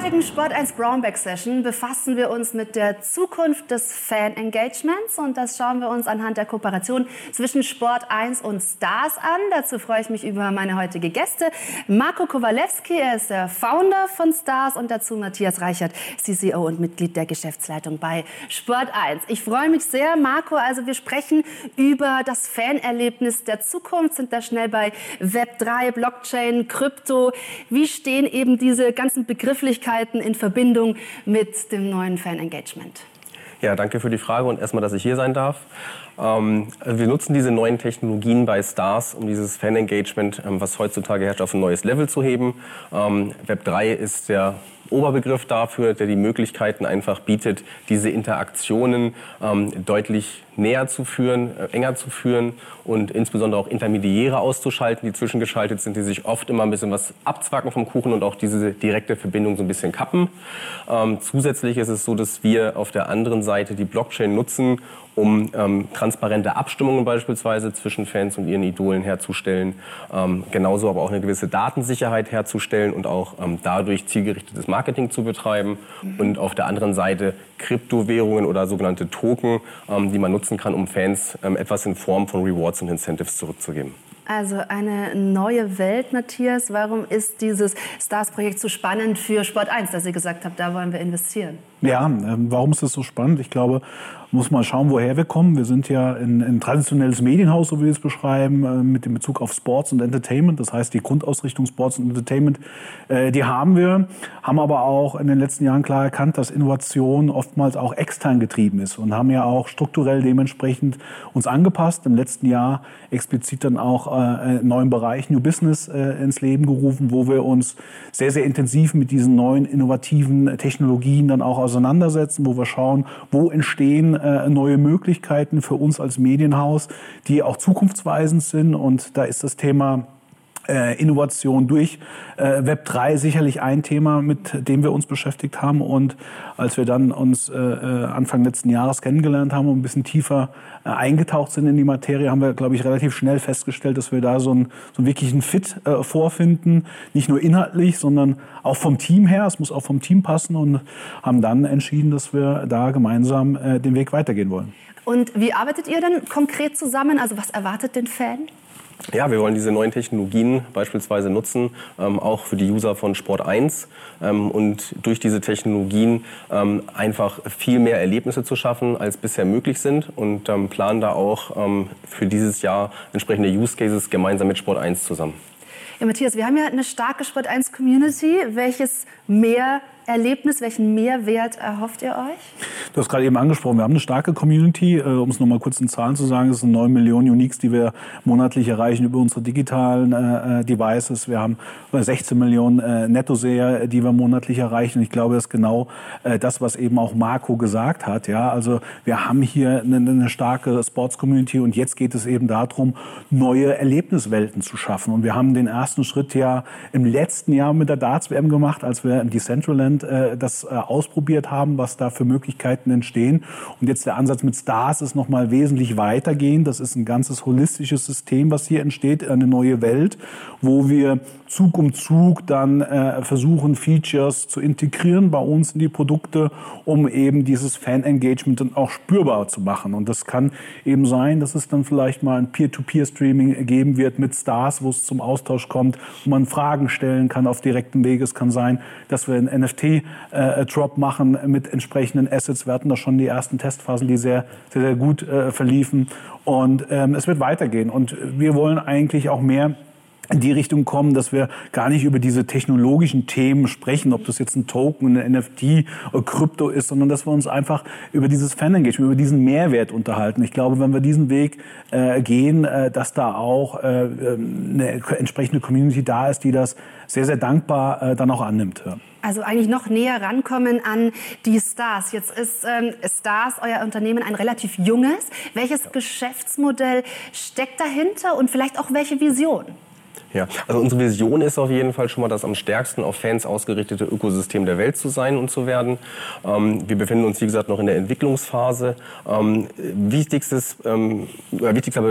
heutigen Sport 1 Brownback Session befassen wir uns mit der Zukunft des Fan-Engagements und das schauen wir uns anhand der Kooperation zwischen Sport 1 und Stars an. Dazu freue ich mich über meine heutige Gäste. Marco Kowalewski, er ist der Founder von Stars und dazu Matthias Reichert, CCO und Mitglied der Geschäftsleitung bei Sport 1. Ich freue mich sehr, Marco. Also wir sprechen über das Fanerlebnis der Zukunft, sind da schnell bei Web 3, Blockchain, Krypto. Wie stehen eben diese ganzen Begrifflichkeiten in Verbindung mit dem neuen Fan-Engagement? Ja, danke für die Frage und erstmal, dass ich hier sein darf. Ähm, wir nutzen diese neuen Technologien bei Stars, um dieses Fan-Engagement, ähm, was heutzutage herrscht, auf ein neues Level zu heben. Ähm, Web 3 ist der Oberbegriff dafür, der die Möglichkeiten einfach bietet, diese Interaktionen ähm, deutlich näher zu führen, äh, enger zu führen und insbesondere auch Intermediäre auszuschalten, die zwischengeschaltet sind, die sich oft immer ein bisschen was abzwacken vom Kuchen und auch diese direkte Verbindung so ein bisschen kappen. Ähm, zusätzlich ist es so, dass wir auf der anderen Seite die Blockchain nutzen, um ähm, transparente Abstimmungen beispielsweise zwischen Fans und ihren Idolen herzustellen, ähm, genauso aber auch eine gewisse Datensicherheit herzustellen und auch ähm, dadurch zielgerichtetes Marketing zu betreiben und auf der anderen Seite Kryptowährungen oder sogenannte Token, ähm, die man nutzen kann, um Fans ähm, etwas in Form von Rewards und Incentives zurückzugeben. Also eine neue Welt, Matthias. Warum ist dieses Stars-Projekt so spannend für Sport 1, dass ihr gesagt habt, da wollen wir investieren? Ja, ähm, warum ist das so spannend? Ich glaube, muss mal schauen, woher wir kommen. Wir sind ja ein, traditionelles Medienhaus, so wie wir es beschreiben, äh, mit dem Bezug auf Sports und Entertainment. Das heißt, die Grundausrichtung Sports und Entertainment, äh, die haben wir, haben aber auch in den letzten Jahren klar erkannt, dass Innovation oftmals auch extern getrieben ist und haben ja auch strukturell dementsprechend uns angepasst. Im letzten Jahr explizit dann auch äh, einen neuen Bereich New Business äh, ins Leben gerufen, wo wir uns sehr, sehr intensiv mit diesen neuen innovativen Technologien dann auch auseinandersetzen, wo wir schauen, wo entstehen äh, neue Möglichkeiten für uns als Medienhaus, die auch zukunftsweisend sind. Und da ist das Thema Innovation durch äh, Web 3 sicherlich ein Thema, mit dem wir uns beschäftigt haben. Und als wir dann uns äh, äh Anfang letzten Jahres kennengelernt haben und ein bisschen tiefer äh, eingetaucht sind in die Materie, haben wir, glaube ich, relativ schnell festgestellt, dass wir da so einen, so einen wirklichen Fit äh, vorfinden. Nicht nur inhaltlich, sondern auch vom Team her. Es muss auch vom Team passen und haben dann entschieden, dass wir da gemeinsam den Weg weitergehen wollen. Und wie arbeitet ihr denn konkret zusammen? Also was erwartet den Fan? Ja, wir wollen diese neuen Technologien beispielsweise nutzen, ähm, auch für die User von Sport 1 ähm, und durch diese Technologien ähm, einfach viel mehr Erlebnisse zu schaffen, als bisher möglich sind und ähm, planen da auch ähm, für dieses Jahr entsprechende Use Cases gemeinsam mit Sport 1 zusammen. Ja, Matthias, wir haben ja eine starke Sport 1 Community. Welches mehr Erlebnis, welchen Mehrwert erhofft ihr euch? Du hast gerade eben angesprochen, wir haben eine starke Community. Äh, um es noch mal kurz in Zahlen zu sagen, es sind 9 Millionen Uniques, die wir monatlich erreichen über unsere digitalen äh, äh Devices. Wir haben 16 Millionen äh, Nettoseher, die wir monatlich erreichen. Und ich glaube, das ist genau äh, das, was eben auch Marco gesagt hat. Ja, also wir haben hier eine, eine starke Sports-Community und jetzt geht es eben darum, neue Erlebniswelten zu schaffen. Und wir haben den ersten Schritt ja im letzten Jahr mit der Darts-WM gemacht, als wir im Decentraland Deutschland äh, das äh, ausprobiert haben, was da für Möglichkeiten entstehen. Und jetzt der Ansatz mit Stars ist noch mal wesentlich weitergehend. Das ist ein ganzes holistisches System, was hier entsteht, eine neue Welt, wo wir Zug um Zug dann äh, versuchen, Features zu integrieren bei uns in die Produkte, um eben dieses Fan-Engagement dann auch spürbar zu machen. Und das kann eben sein, dass es dann vielleicht mal ein Peer-to-Peer-Streaming geben wird mit Stars, wo es zum Austausch kommt, wo man Fragen stellen kann auf direktem Weg. Es kann sein, dass wir ein NFT-Drop äh, machen mit entsprechenden Assets. Wir hatten da schon die ersten Testphasen, die sehr, sehr, sehr gut äh, verliefen. Und ähm, es wird weitergehen. Und wir wollen eigentlich auch mehr in die Richtung kommen, dass wir gar nicht über diese technologischen Themen sprechen, ob das jetzt ein Token, ein NFT oder Krypto ist, sondern dass wir uns einfach über dieses Fan-Engagement, über diesen Mehrwert unterhalten. Ich glaube, wenn wir diesen Weg äh, gehen, äh, dass da auch äh, ähm, eine entsprechende Community da ist, die das sehr, sehr dankbar äh, dann auch annimmt. Ja. Also eigentlich noch näher rankommen an die Stars. Jetzt ist ähm, Stars, euer Unternehmen, ein relativ junges. Welches Geschäftsmodell steckt dahinter und vielleicht auch welche Vision? Ja, also unsere Vision ist auf jeden Fall schon mal das am stärksten auf Fans ausgerichtete Ökosystem der Welt zu sein und zu werden. Ähm, wir befinden uns, wie gesagt, noch in der Entwicklungsphase. Ähm, wichtigstes, ähm, wichtigster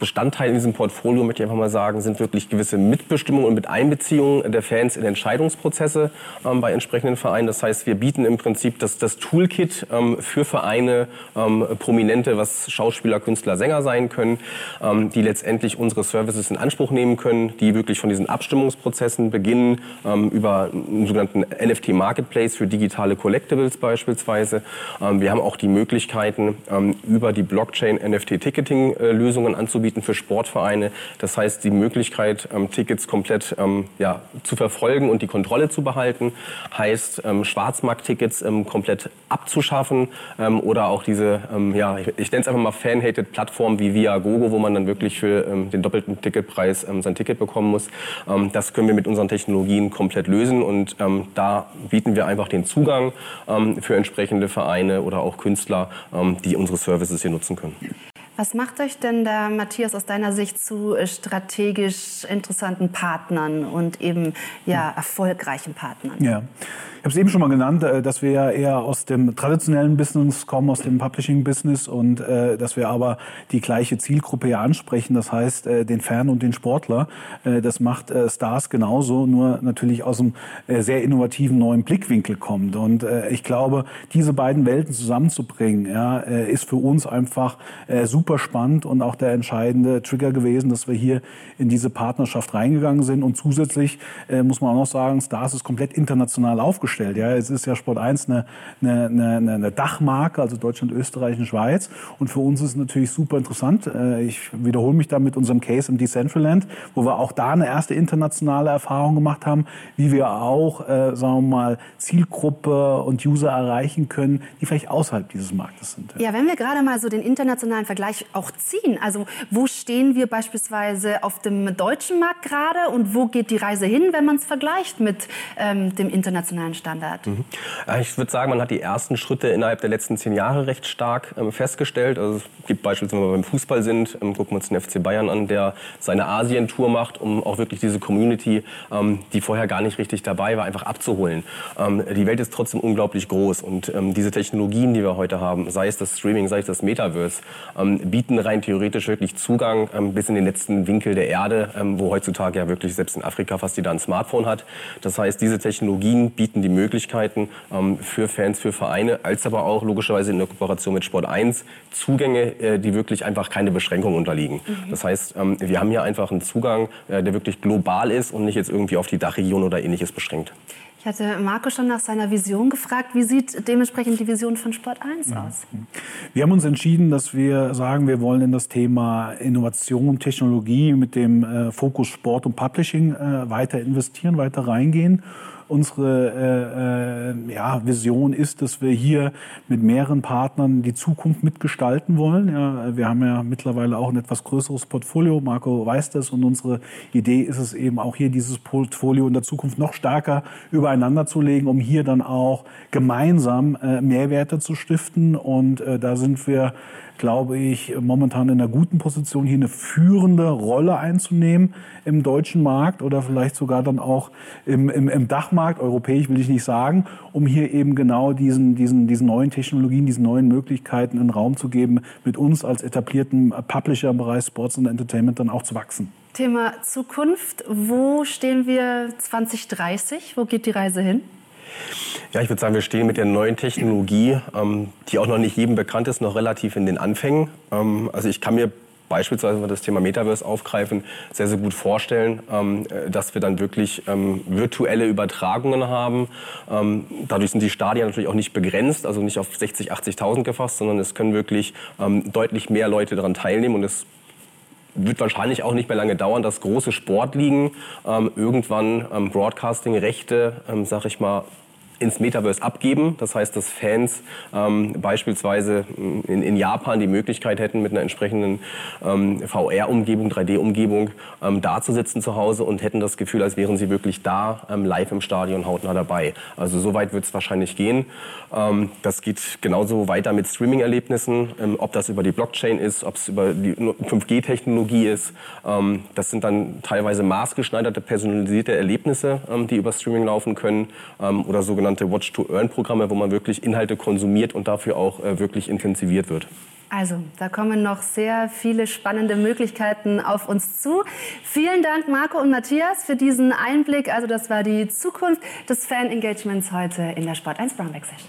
Bestandteil in diesem Portfolio, möchte ich einfach mal sagen, sind wirklich gewisse Mitbestimmungen und Miteinbeziehungen der Fans in Entscheidungsprozesse ähm, bei entsprechenden Vereinen. Das heißt, wir bieten im Prinzip das, das Toolkit ähm, für Vereine, ähm, Prominente, was Schauspieler, Künstler, Sänger sein können, die letztendlich unsere Services in Anspruch nehmen können die wirklich von diesen Abstimmungsprozessen beginnen, ähm, über einen sogenannten NFT-Marketplace für digitale Collectibles beispielsweise. Ähm, wir haben auch die Möglichkeiten, ähm, über die Blockchain NFT-Ticketing-Lösungen anzubieten für Sportvereine. Das heißt, die Möglichkeit, ähm, Tickets komplett ähm, ja, zu verfolgen und die Kontrolle zu behalten, heißt ähm, Schwarzmarkt-Tickets komplett abzuschaffen oder auch diese, ja, ich, ich nenne es einfach mal fan-hated Plattformen wie Viagogo, wo man dann wirklich für den doppelten Ticketpreis sein Ticket Ticket bekommen muss. Ähm, das können wir mit unseren Technologien komplett lösen und ähm, da bieten wir einfach den Zugang ähm, für entsprechende Vereine oder auch Künstler, die unsere Services hier nutzen können. Was macht euch denn da, Matthias, aus deiner Sicht zu äh, strategisch interessanten Partnern und eben ja, erfolgreichen Partnern? Ja. Ich habe es eben schon mal genannt, äh, dass wir ja eher aus dem traditionellen Business kommen, aus dem Publishing-Business und äh, dass wir aber die gleiche Zielgruppe ja ansprechen, das heißt äh, den Fan und den Sportler. Äh, das macht Stars genauso, nur natürlich aus einem sehr innovativen neuen Blickwinkel kommt. Und ich glaube, diese beiden Welten zusammenzubringen, ja, ist für uns einfach äh, super spannend und auch der entscheidende Trigger gewesen, dass wir hier in diese Partnerschaft reingegangen sind. Und zusätzlich äh, muss man auch noch sagen, Stars ist komplett international aufgestellt. Ja, es ist ja Sport 1 eine, eine, eine, eine Dachmarke, also Deutschland, Österreich und Schweiz. Und für uns ist es natürlich super interessant. Äh, ich wiederhole mich da mit unserem Case im Decentraland, wo wir auch da eine erste internationale Erfahrung gemacht haben, wie wir auch, äh, sagen wir mal, Zielgruppe und User erreichen können, die vielleicht außerhalb dieses Marktes sind. Ja, wenn wir gerade mal so den internationalen Vergleich auch ziehen, also wo stehen wir beispielsweise auf dem deutschen Markt gerade und wo geht die Reise hin, wenn man es vergleicht mit ähm, dem internationalen Standard? Mhm. Ich würde sagen, man hat die ersten Schritte innerhalb der letzten zehn Jahre recht stark ähm, festgestellt. Also es gibt beispielsweise, wenn wir beim Fußball sind, ähm, gucken wir uns den FC Bayern an, der seine Asien-Tour macht, um auch wirklich diese Community, ähm, die vorher gar nicht richtig dabei war, einfach abzuholen. Ähm, die Welt ist trotzdem unglaublich groß und ähm, diese Technologien, die wir heute haben, sei es das Streaming, sei es das Metaverse, bieten rein theoretisch wirklich Zugang bis in den letzten Winkel der Erde, wo heutzutage ja wirklich selbst in Afrika fast jeder ein Smartphone hat. Das heißt, diese Technologien bieten die Möglichkeiten ähm, für Fans, für Vereine, als aber auch logischerweise in der Kooperation mit Sport 1 Zugänge, äh, die wirklich einfach keine Beschränkungen unterliegen. Mhm. Das heißt, ähm, wir haben hier einfach einen Zugang, äh, der wirklich global ist und nicht jetzt irgendwie auf die Dachregion oder ähnliches beschränkt. Ich hatte Marco schon nach seiner Vision gefragt. Wie sieht dementsprechend die Vision von Sport 1 ja. aus? Wir haben uns entschieden, dass wir sagen, wir wollen in das Thema Innovation und Technologie mit dem äh, Fokus Sport und Publishing äh, weiter investieren, weiter reingehen unsere äh, äh, ja, Vision ist, dass wir hier mit mehreren Partnern die Zukunft mitgestalten wollen. Ja, wir haben ja mittlerweile auch ein etwas größeres Portfolio. Marco weiß das und unsere Idee ist es eben auch hier dieses Portfolio in der Zukunft noch stärker übereinander zu legen, um hier dann auch gemeinsam äh, Mehrwerte zu stiften. Und äh, da sind wir glaube ich, momentan in einer guten Position, hier eine führende Rolle einzunehmen im deutschen Markt oder vielleicht sogar dann auch im, im, im Dachmarkt, europäisch will ich nicht sagen, um hier eben genau diesen, diesen, diesen neuen Technologien, diesen neuen Möglichkeiten einen Raum zu geben, mit uns als etablierten Publisher im Bereich Sports und Entertainment dann auch zu wachsen. Thema Zukunft. Wo stehen wir 2030? Wo geht die Reise hin? Ja, ich würde sagen, wir stehen mit der neuen Technologie, ähm, die auch noch nicht jedem bekannt ist, noch relativ in den Anfängen. Ähm, also ich kann mir beispielsweise, wenn wir das Thema Metaverse aufgreifen, sehr, sehr gut vorstellen, ähm, dass wir dann wirklich ähm, virtuelle Übertragungen haben. Ähm, dadurch sind die Stadien natürlich auch nicht begrenzt, also nicht auf 60, 80.000 gefasst, sondern es können wirklich ähm, deutlich mehr Leute daran teilnehmen und es wird wahrscheinlich auch nicht mehr lange dauern, dass große Sportligen ähm, irgendwann ähm, Broadcasting-Rechte, ähm, sag ich mal, ins Metaverse abgeben. Das heißt, dass Fans ähm, beispielsweise in, in, Japan die Möglichkeit hätten, mit einer entsprechenden ähm, VR-Umgebung, 3D-Umgebung ähm, da zu sitzen zu Hause und hätten das Gefühl, als wären sie wirklich da ähm, live im Stadion hautnah dabei. Also so weit wird es wahrscheinlich gehen. Ähm, das geht genauso weiter mit Streaming-Erlebnissen, ähm, ob das über die Blockchain ist, ob es über die 5G-Technologie ist. das sind dann teilweise maßgeschneiderte, personalisierte Erlebnisse, die über Streaming laufen können oder sogenannte Watch-to-Earn-Programme, wo man wirklich Inhalte konsumiert und dafür auch äh, wirklich intensiviert wird. Also, da kommen noch sehr viele spannende Möglichkeiten auf uns zu. Vielen Dank, Marco und Matthias, für diesen Einblick. Also, das war die Zukunft des Fan-Engagements heute in der Sport 1 Brownback Session.